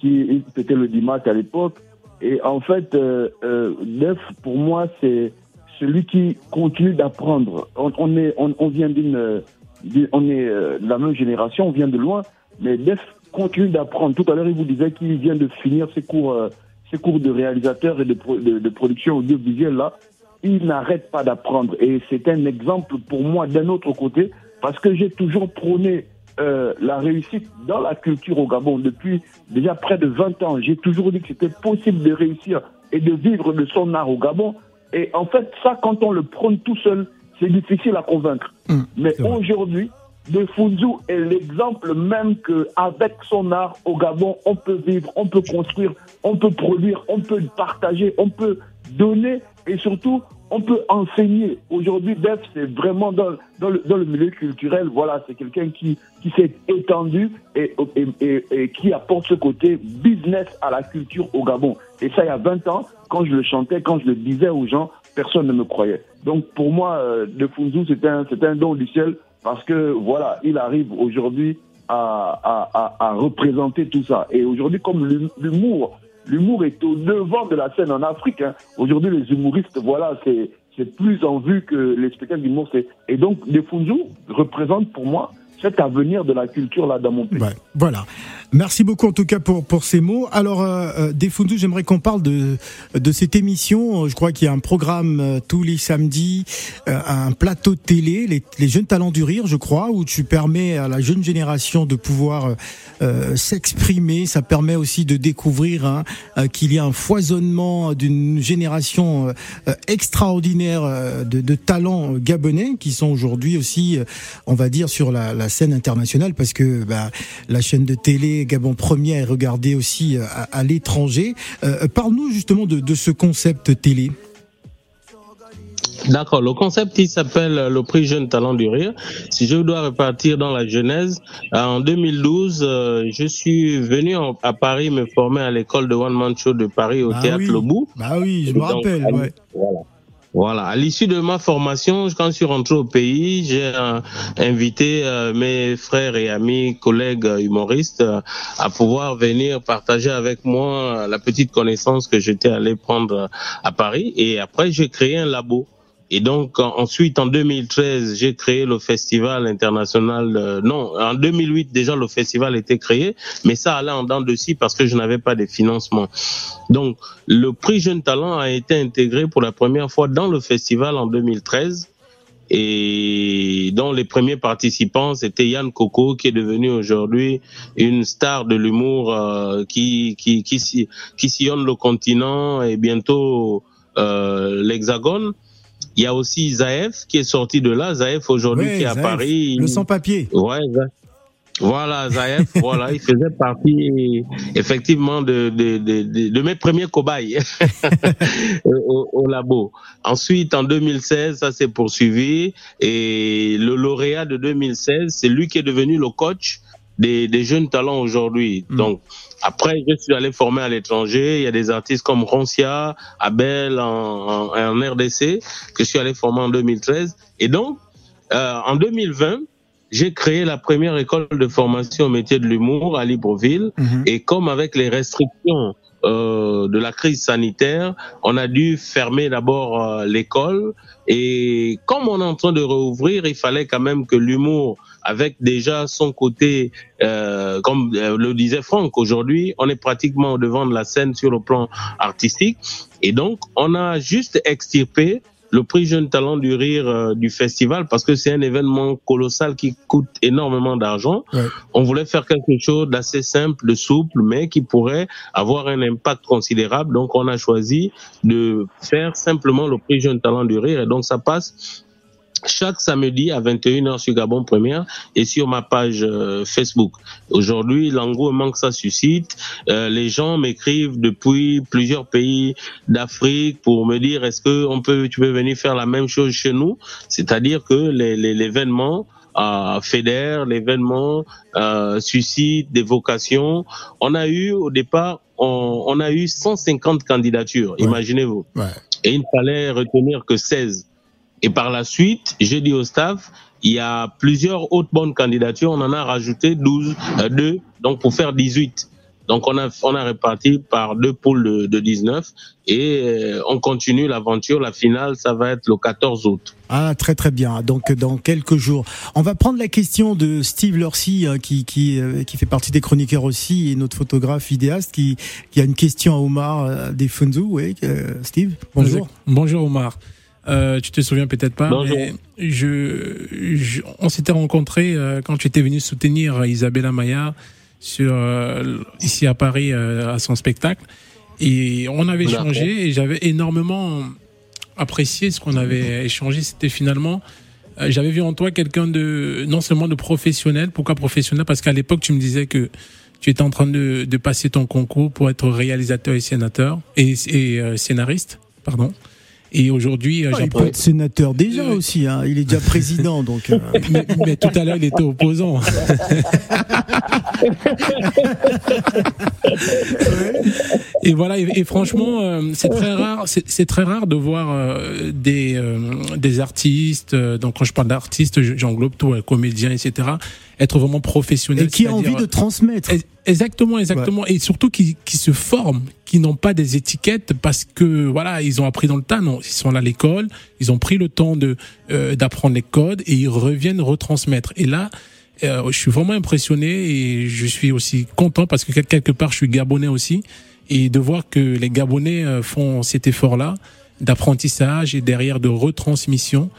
qui pétait le dimanche à l'époque. Et en fait, euh, euh, Def, pour moi, c'est celui qui continue d'apprendre. On, on est, on, on vient d'une, d'une- on est euh, de la même génération, on vient de loin, mais Def continue d'apprendre. Tout à l'heure, il vous disait qu'il vient de finir ses cours, euh, ses cours de réalisateur et de, pro- de, de production audiovisuelle là. Il n'arrête pas d'apprendre et c'est un exemple pour moi d'un autre côté parce que j'ai toujours prôné euh, la réussite dans la culture au Gabon depuis déjà près de 20 ans. J'ai toujours dit que c'était possible de réussir et de vivre de son art au Gabon. Et en fait, ça, quand on le prône tout seul, c'est difficile à convaincre. Mais aujourd'hui, Funzu est l'exemple même que avec son art au Gabon, on peut vivre, on peut construire, on peut produire, on peut partager, on peut donner et surtout on peut enseigner. Aujourd'hui, Def, c'est vraiment dans, le, dans le milieu culturel. Voilà, c'est quelqu'un qui, qui s'est étendu et, et, qui apporte ce côté business à la culture au Gabon. Et ça, il y a 20 ans, quand je le chantais, quand je le disais aux gens, personne ne me croyait. Donc pour moi, euh, c'est un, un don du ciel parce que voilà, il arrive aujourd'hui à, à, représenter tout ça. Et aujourd'hui, comme l'hum- l'humour, l'humour est au devant de la scène en Afrique. hein. Aujourd'hui, les humoristes, voilà, c'est plus en vue que les spectacles d'humour. Et donc, De Funzu représente pour moi cet avenir de la culture là dans mon pays. Voilà. Merci beaucoup en tout cas pour, pour ces mots. Alors, euh, euh, Defundu, j'aimerais qu'on parle de, de cette émission. Je crois qu'il y a un programme euh, tous les samedis, euh, un plateau de télé, les, les jeunes talents du rire, je crois, où tu permets à la jeune génération de pouvoir euh, s'exprimer. Ça permet aussi de découvrir hein, qu'il y a un foisonnement d'une génération extraordinaire de, de talents gabonais qui sont aujourd'hui aussi, on va dire, sur la, la scène internationale parce que bah, la chaîne de télé Gabon Premier est regardée aussi euh, à, à l'étranger. Euh, Parle-nous justement de, de ce concept télé. D'accord. Le concept, il s'appelle le prix Jeune Talent du Rire. Si je dois repartir dans la genèse, euh, en 2012, euh, je suis venu en- à Paris me former à l'école de One Man Show de Paris au Ah Théâtre oui. Le Bout. Bah oui, je me rappelle. Ouais. Voilà. Voilà. À l'issue de ma formation, quand je suis rentré au pays, j'ai euh, invité euh, mes frères et amis, collègues euh, humoristes à pouvoir venir partager avec moi la petite connaissance que j'étais allé prendre à Paris. Et après, j'ai créé un labo. Et donc en- ensuite, en 2013, j'ai créé le festival international. euh, non, en 2008 déjà le festival était créé, mais ça allait en dents de scie parce que je n'avais pas de financement. Donc le prix Jeune Talent a été intégré pour la première fois dans le festival en 2013 et dont les premiers participants c'était Yann Coco qui est devenu aujourd'hui une star de l'humour euh, qui qui qui qui sillonne le continent et bientôt euh, l'Hexagone. Il y a aussi Zaef qui est sorti de là. Zaef aujourd'hui Ouais, qui est à Zaef, Paris. Le sans-papier. Ouais, Za- voilà, Zaef, voilà, il faisait partie effectivement de, de, de, de, de mes premiers cobayes au, au labo. Ensuite, en 2016, ça s'est poursuivi et le lauréat de 2016, c'est lui qui est devenu le coach des, des jeunes talents aujourd'hui. Donc, après, je suis allé former à l'étranger. Il y a des artistes comme Roncia, Abel en, en, en RDC que je suis allé former en 2013. Et donc, euh, en 2020, j'ai créé la première école de formation au métier de l'humour à Libreville. Et comme avec les restrictions euh, de la crise sanitaire, on a dû fermer d'abord euh, l'école. Et comme on est en train de rouvrir, il fallait quand même que l'humour, avec déjà son côté, euh, comme euh, le disait Franck, aujourd'hui, on est pratiquement au devant de la scène sur le plan artistique. Et donc, on a juste extirpé le prix Jeune Talent du Rire euh, du festival parce que c'est un événement colossal qui coûte énormément d'argent. On voulait faire quelque chose d'assez simple, de souple, mais qui pourrait avoir un impact considérable. Donc, on a choisi de faire simplement le prix Jeune Talent du Rire. Et donc, ça passe chaque samedi à 21h sur Gabon Première et sur ma page euh, Facebook. Aujourd'hui, l'engouement que ça suscite, euh, les gens m'écrivent depuis plusieurs pays d'Afrique pour me dire est-ce que on peut, tu peux venir faire la même chose chez nous, c'est-à-dire que l'événement euh, fédère, l'événement euh, suscite des vocations. On a eu au départ, on, on a eu 150 candidatures, imaginez-vous. Et il ne fallait retenir que 16. Et par la suite, j'ai dit au staff, il y a plusieurs autres bonnes candidatures, on en a rajouté 12, euh, deux, donc pour faire 18. Donc on a, on a réparti par deux poules de, de 19 et euh, on continue l'aventure. La finale, ça va être le 14 août. Ah, très très bien. Donc dans quelques jours, on va prendre la question de Steve Lurcy, hein, qui qui euh, qui fait partie des chroniqueurs aussi et notre photographe vidéaste, qui qui a une question à Omar euh, des Funzu. Oui, euh, Steve. Bonjour. Bonjour Omar. Euh, tu te souviens peut-être pas, Bonjour. mais je, je- on s'était rencontrés euh, quand tu étais venu soutenir Isabella Maya sur euh, ici à Paris euh, à son spectacle et on avait échangé et j'avais énormément apprécié ce qu'on avait échangé. C'était finalement euh, j'avais vu en toi quelqu'un de non seulement de professionnel. Pourquoi professionnel? Parce qu'à l'époque tu me disais que tu étais en train de, de passer ton concours pour être réalisateur et sénateur et, et euh, scénariste, pardon. Et aujourd'hui, euh, Ah, il peut être sénateur déjà aussi. Hein. Il est déjà président, donc. euh, mais, mais tout à l'heure, il était opposant. et voilà, et, et franchement, euh, c'est très rare, c'est très rare de voir euh, des euh, des artistes. euh, donc quand je parle d'artistes, je- j'englobe tout, euh, comédiens, etc. Être vraiment professionnel. Et qui a envie de transmettre. Exactement, exactement. Et surtout qui, qui se forment, qui n'ont pas des étiquettes parce que voilà, ils ont appris dans le tas. Non, ils sont là à l'école, ils ont pris le temps de euh, d'apprendre les codes et ils reviennent retransmettre. Et là, euh, je suis vraiment impressionné et je suis aussi content parce que quel- quelque part, je suis gabonais aussi et de voir que les Gabonais euh, font cet effort-là d'apprentissage et derrière de retransmission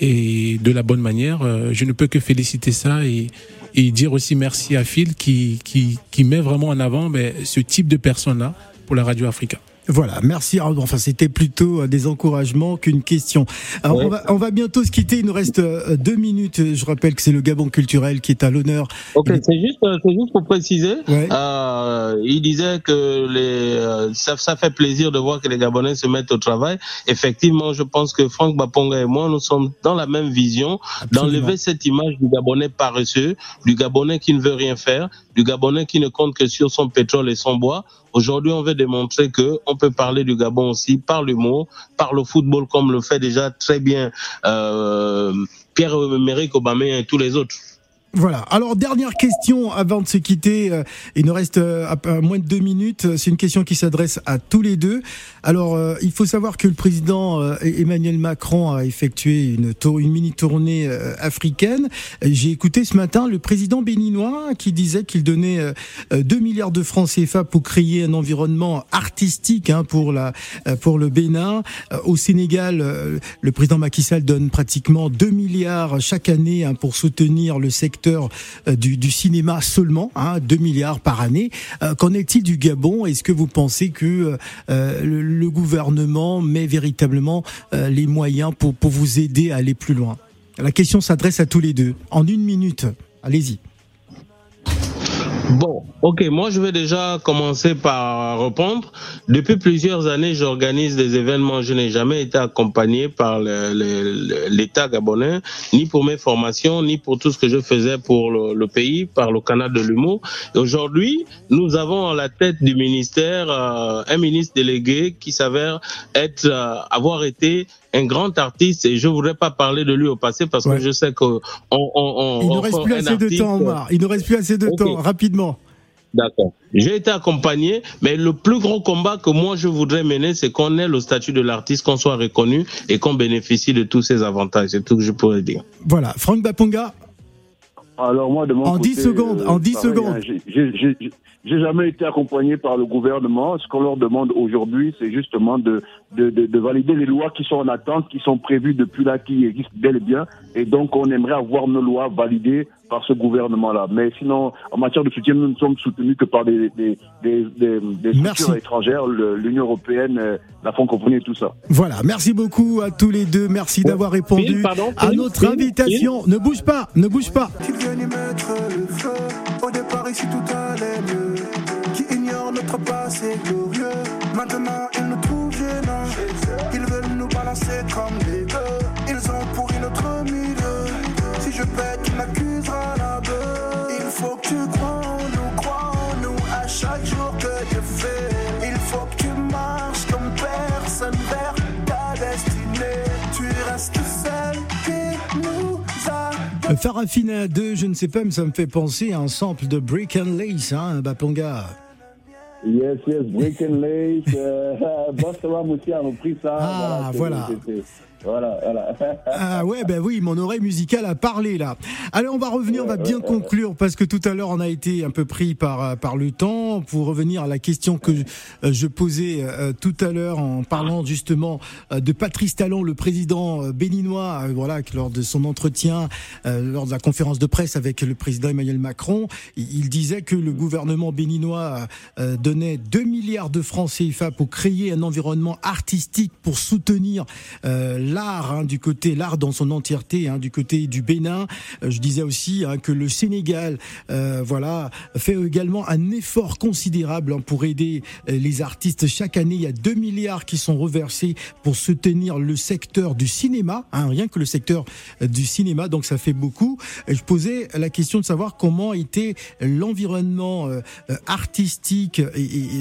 et de la bonne manière. euh, je ne peux que féliciter ça et, dire aussi merci à Phil qui, qui, qui met vraiment en avant ben, ce type de personnes-là pour la Radio Africa. Voilà, merci. Enfin, c'était plutôt euh, des encouragements qu'une question. Alors, on, va, on va bientôt se quitter. Il nous reste euh, deux minutes. Je rappelle que c'est le Gabon culturel qui est à l'honneur. Ok, c'est juste, euh, c'est juste pour préciser. Euh, il disait que les, ça, ça fait plaisir de voir que les Gabonais se mettent au travail. Effectivement, je pense que Franck Baponga et moi, nous sommes dans la même vision, d'enlever cette image du Gabonais paresseux, du Gabonais qui ne veut rien faire, du Gabonais qui ne compte que sur son pétrole et son bois. Aujourd'hui, on veut démontrer que on peut parler du Gabon aussi par l'humour, par le football, comme le fait déjà très bien euh, Pierre-Emerick Aubameyang et tous les autres. Voilà. Alors dernière question avant de se quitter. euh, Il nous reste euh, moins de deux minutes. C'est une question qui s'adresse à tous les deux. Alors euh, il faut savoir que le président euh, Emmanuel Macron a effectué une, tour- une mini tournée euh, africaine. J'ai écouté ce matin le président béninois qui disait qu'il donnait euh, euh, 2 milliards de francs CFA pour créer un environnement artistique hein, pour la euh, pour le Bénin. Euh, Au Sénégal, euh, le président Macky Sall donne pratiquement 2 milliards chaque année hein, pour soutenir le secteur euh, du, du cinéma seulement, hein, 2 milliards par année. Euh, Qu'en est-il du Gabon? Est-ce que vous pensez que euh, le, le gouvernement met véritablement euh, les moyens pour, pour vous aider à aller plus loin La question s'adresse à tous les deux. En une minute, allez-y. Bon, ok, moi je vais déjà commencer par répondre. Depuis plusieurs années, j'organise des événements. Je n'ai jamais été accompagné par l'État gabonais, ni pour mes formations, ni pour tout ce que je faisais pour le, pays, par le canal de l'humour. Aujourd'hui, nous avons à la tête du ministère euh, un ministre délégué qui s'avère être, euh, avoir été un grand artiste. Et je voudrais pas parler de lui au passé parce que je sais que on, on, on, Il ne reste plus assez de temps, Omar. Il ne reste plus assez de temps. Rapidement. D'accord. J'ai été accompagné, mais le plus gros combat que moi je voudrais mener, c'est qu'on ait le statut de l'artiste, qu'on soit reconnu et qu'on bénéficie de tous ces avantages. C'est tout que je pourrais dire. Voilà. Franck Baponga? Alors moi, de mon En côté, 10 secondes, euh, en 10 pareil, secondes. hein, J'ai jamais été accompagné par le gouvernement. Ce qu'on leur demande aujourd'hui, c'est justement de, de, de, de valider les lois qui sont en attente, qui sont prévues depuis là, qui existent bel et bien. Et donc, on aimerait avoir nos lois validées par ce gouvernement-là. Mais sinon, en matière de soutien, nous ne sommes soutenus que par des, des, des, des, des structures Merci. étrangères, l'Union européenne, euh, la francophonie et tout ça. Voilà. Merci beaucoup à tous les deux. Merci d'avoir répondu Phil, pardon, à Phil, notre Phil, invitation. Ne bouge pas. Ne bouge pas. Qui viennent y mettre le feu. Au départ, ici tout allait Maintenant, ils nous trouvent gênants. Ils veulent nous balancer comme des bœufs. Ils ont pourri notre milieu. Si je pète, tu m'accuseras la beuh. Il faut que tu crois en nous, crois en nous à chaque jour que Dieu fait. Il faut que tu marches comme personne vers ta destinée. Tu restes celle qui nous a Euh, Farafina 2, je ne sais pas, mais ça me fait penser à un sample de Brick and Lace, hein, Baponga. Yes, yes, Break and Lace, euh, Boston aussi a repris ça. Ah, voilà. Voilà, voilà. Ah ouais, ben oui, mon oreille musicale a parlé là. Allez, on va revenir, on va bien conclure parce que tout à l'heure on a été un peu pris par euh, par le temps pour revenir à la question que euh, je posais euh, tout à l'heure en parlant justement euh, de Patrice Talon, le président euh, béninois, euh, voilà, que lors de son entretien, euh, lors de la conférence de presse avec le président Emmanuel Macron, il disait que le gouvernement béninois euh, donnait 2 milliards de francs CFA pour créer un environnement artistique pour soutenir euh, l'art hein, du côté l'art dans son entièreté hein, du côté du Bénin. Euh, je disais aussi hein, que le Sénégal, euh, voilà, fait également un effort considérable hein, pour aider euh, les artistes. Chaque année, il y a 2 milliards qui sont reversés pour soutenir le secteur du cinéma, hein, rien que le secteur euh, du cinéma. Donc ça fait beaucoup. Je posais la question de savoir comment était l'environnement artistique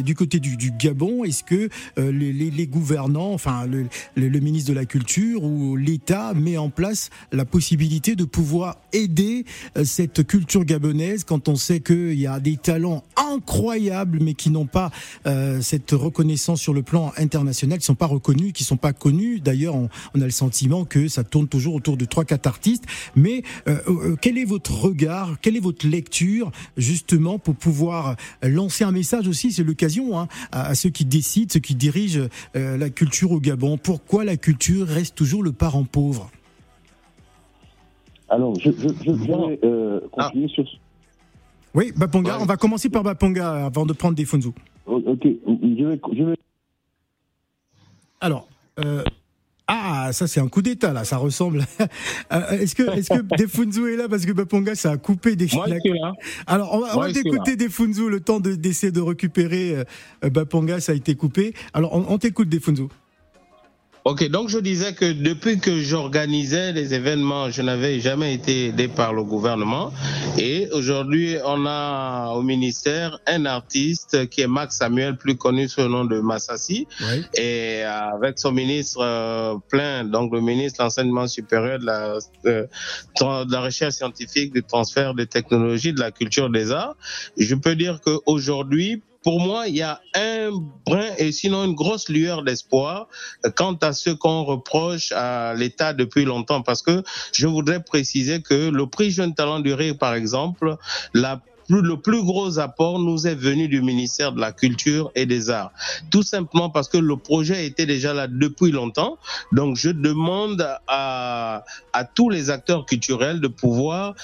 du côté du, Gabon. Est-ce que les, les- les gouvernants, enfin le- le ministre de la Culture ou l'État met en place la possibilité de pouvoir aider euh, cette culture gabonaise quand on sait qu'il y a des talents incroyables mais qui n'ont pas euh, cette reconnaissance sur le plan international, qui sont pas reconnus, qui sont pas connus. D'ailleurs, on, on a le sentiment que ça tourne toujours autour de trois quatre artistes. Mais euh, euh, quel est votre regard, quelle est votre lecture justement pour pouvoir lancer un message aussi C'est l'occasion hein, à, à ceux qui décident, ceux qui dirigent euh, la culture au Gabon? Pourquoi la culture reste toujours le parent pauvre Alors, je, je, je vais euh, Ah. continuer sur. Oui, Baponga. On va commencer par Baponga avant de prendre des Fonzu. Ok, je vais. Je vais... Alors, euh, ah, ça c'est un coup d'état là, ça ressemble. Euh, est-ce que, est-ce que Defunzu est là parce que Baponga ça a coupé des. Moi, là. Alors, on va, on Moi, va Defunzu le temps de d'essayer de récupérer euh, Baponga, ça a été coupé. Alors, on, on t'écoute Defunzu. Ok, donc je disais que depuis que j'organisais les événements, je n'avais jamais été aidé par le gouvernement. Et aujourd'hui, on a au ministère un artiste qui est Max Samuel, plus connu sous le nom de Massassi. Et avec son ministre euh, plein, donc le ministre de l'enseignement supérieur, de la, euh, de la recherche scientifique, du transfert des technologies, de la culture des arts, je peux dire qu'aujourd'hui, pour moi, il y a un brin et sinon une grosse lueur d'espoir quant à ce qu'on reproche à l'État depuis longtemps. Parce que je voudrais préciser que le prix Jeune Talent du Rire, par exemple, la le plus gros apport nous est venu du ministère de la Culture et des Arts. Tout simplement parce que le projet était déjà là depuis longtemps. Donc je demande à, à tous les acteurs culturels de pouvoir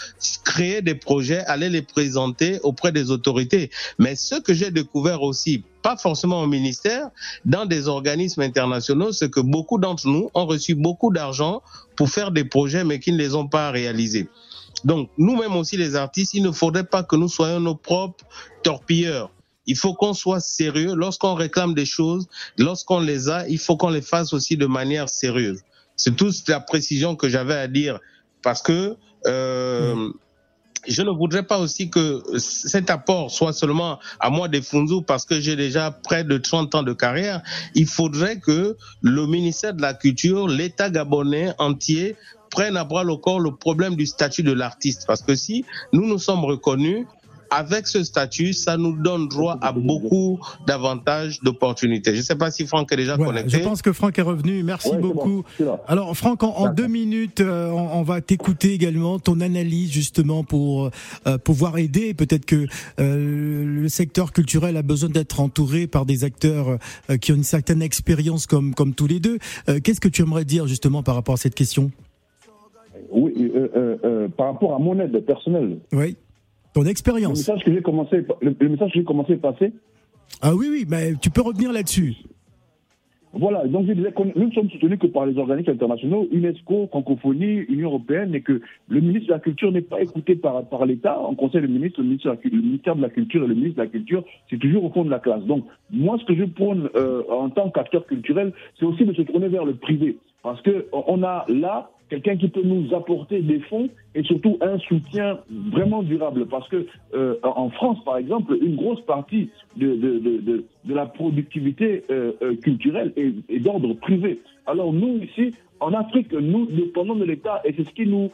créer des projets, aller les présenter auprès des autorités. Mais ce que j'ai découvert aussi, pas forcément au ministère, dans des organismes internationaux, c'est que beaucoup d'entre nous ont reçu beaucoup d'argent pour faire des projets, mais qui ne les ont pas réalisés. Donc, nous-mêmes aussi, les artistes, il ne faudrait pas que nous soyons nos propres torpilleurs. Il faut qu'on soit sérieux. Lorsqu'on réclame des choses, lorsqu'on les a, il faut qu'on les fasse aussi de manière sérieuse. C'est toute la précision que j'avais à dire parce que euh, je ne voudrais pas aussi que cet apport soit seulement à moi des Funzu parce que j'ai déjà près de 30 ans de carrière. Il faudrait que le ministère de la Culture, l'État gabonais entier prenne à bras le corps le problème du statut de l'artiste. Parce que si nous nous sommes reconnus, avec ce statut, ça nous donne droit à beaucoup d'avantages, d'opportunités. Je ne sais pas si Franck est déjà Voilà, connecté. je pense que Franck est revenu. Merci Ouais, c'est bon, beaucoup. Alors, Franck, en, en deux minutes, euh, on, on va t'écouter également ton analyse justement pour euh, pouvoir aider. Peut-être que euh, le secteur culturel a besoin d'être entouré par des acteurs euh, qui ont une certaine expérience comme comme tous les deux. Euh, Qu'est-ce que tu aimerais dire justement par rapport à cette question? Oui, euh, euh, euh, par rapport à mon aide personnelle. Oui. Ton Le expérience. message que j'ai commencé, le, le message que j'ai commencé à passer. Ah oui, oui, mais tu peux revenir là-dessus. Voilà, donc je disais que nous ne sommes soutenus que par les organismes internationaux, UNESCO, Francophonie, Union Européenne, et que le ministre de la Culture n'est pas écouté par, par l'État. En Conseil des ministres, le ministère, de le ministère de la Culture et le ministre de la Culture, c'est toujours au fond de la classe. Donc, moi, ce que je prône euh, en tant qu'acteur culturel, c'est aussi de se tourner vers le privé. Parce que on a là quelqu'un qui peut nous apporter des fonds et surtout un soutien vraiment durable. Parce que euh, en France, par exemple, une grosse partie de, de, de, de, la productivité euh, euh, culturelle est, d'ordre privé. Alors nous, ici, en Afrique, nous dépendons de l'État et c'est ce qui nous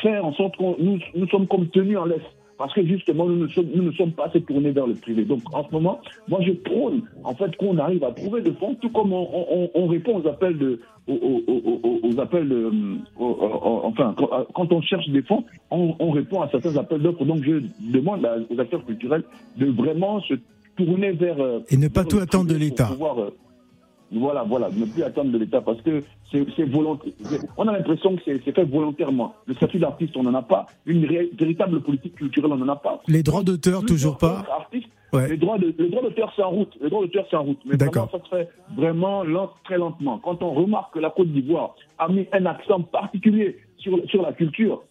fait en sorte que nous, nous sommes comme tenus en laisse. Parce que justement, nous ne sommes, nous ne sommes pas assez tournés vers le privé. Donc, en ce moment, moi, je prône, en fait, qu'on arrive à trouver des fonds, tout comme on, on- on répond aux appels de, aux, appels de, enfin, quand, on cherche des fonds, on, on répond à certains appels d'offres. Donc, je demande aux acteurs culturels de vraiment se tourner vers. euh, Et ne pas tout attendre de l'État. Voilà, voilà, ne plus attendre de l'État parce que c'est volontaire. On a l'impression que c'est fait volontairement. Le statut d'artiste, on n'en a pas. Une véritable politique culturelle, on n'en a pas. Les droits d'auteur, toujours pas. Ouais. Les droits d'auteur, c'est en route. Les droits d'auteur, c'est en route. Mais D'accord. vraiment, ça se fait vraiment lent, très lentement. Quand on remarque que la Côte d'Ivoire a mis un accent particulier sur, sur la culture,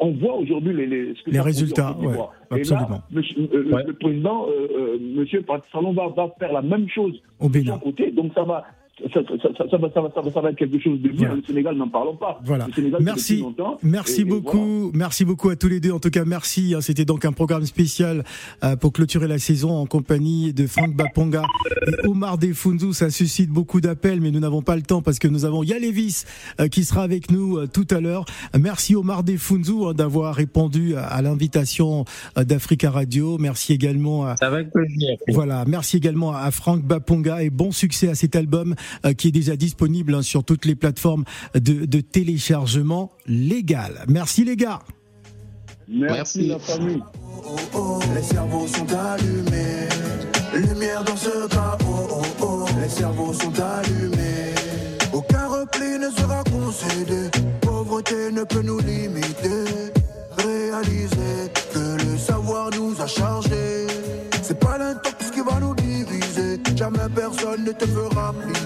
on voit aujourd'hui les, les, ce que Les résultats, ouais, Et absolument. là, monsieur- euh, le- le président, euh, euh, Talon, va, va faire la même chose Au de Bénin. son côté. Donc ça va, ça, ça, ça, ça, ça va, ça, va, ça, va, ça va être quelque chose de bien. Voilà. Le Sénégal, n'en parlons pas. Voilà. Le Sénégal, c'est Merci, longtemps. merci Et- et beaucoup, merci beaucoup à tous les deux. En tout cas, merci. hein. C'était donc un programme spécial euh, pour clôturer la saison en compagnie de Franck Baponga et Omar Defunzu. Ça suscite beaucoup d'appels, mais nous n'avons pas le temps parce que nous avons Yalevis euh, qui sera avec nous euh, tout à l'heure. Merci Omar Defunzu hein, d'avoir répondu à, l'invitation d'Africa Radio. Merci également à Avec plaisir. voilà, merci également à Franck Baponga et bon succès à cet album qui est déjà disponible hein, sur toutes les plateformes de, de téléchargement légal. Merci les gars. Merci, la famille. Les cerveaux sont allumés. Lumière dans ce cas, oh oh oh. Les cerveaux sont allumés. Aucun repli ne sera concédé. Pauvreté ne peut nous limiter. Réaliser que le savoir nous a chargés. C'est pas l'intox qui va nous diviser. Jamais personne ne te fera plier.